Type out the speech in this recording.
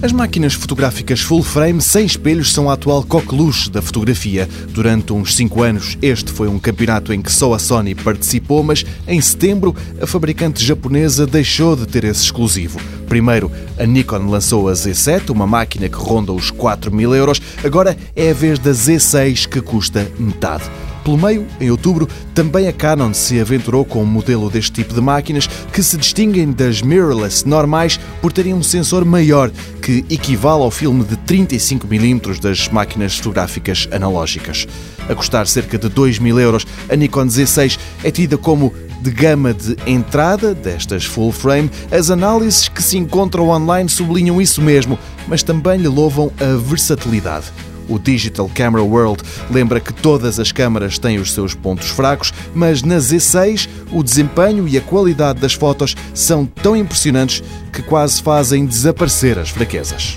As máquinas fotográficas full frame sem espelhos são a atual coqueluche da fotografia. Durante uns 5 anos, este foi um campeonato em que só a Sony participou, mas em setembro a fabricante japonesa deixou de ter esse exclusivo. Primeiro, a Nikon lançou a Z7, uma máquina que ronda os 4 mil euros. Agora é a vez da Z6 que custa metade. Pelo meio, em outubro, também a Canon se aventurou com um modelo deste tipo de máquinas que se distinguem das mirrorless normais por terem um sensor maior, que equivale ao filme de 35mm das máquinas fotográficas analógicas. A custar cerca de 2 mil euros, a Nikon Z6 é tida como de gama de entrada destas full frame, as análises que se encontram online sublinham isso mesmo, mas também lhe louvam a versatilidade. O Digital Camera World lembra que todas as câmaras têm os seus pontos fracos, mas na Z6 o desempenho e a qualidade das fotos são tão impressionantes que quase fazem desaparecer as fraquezas.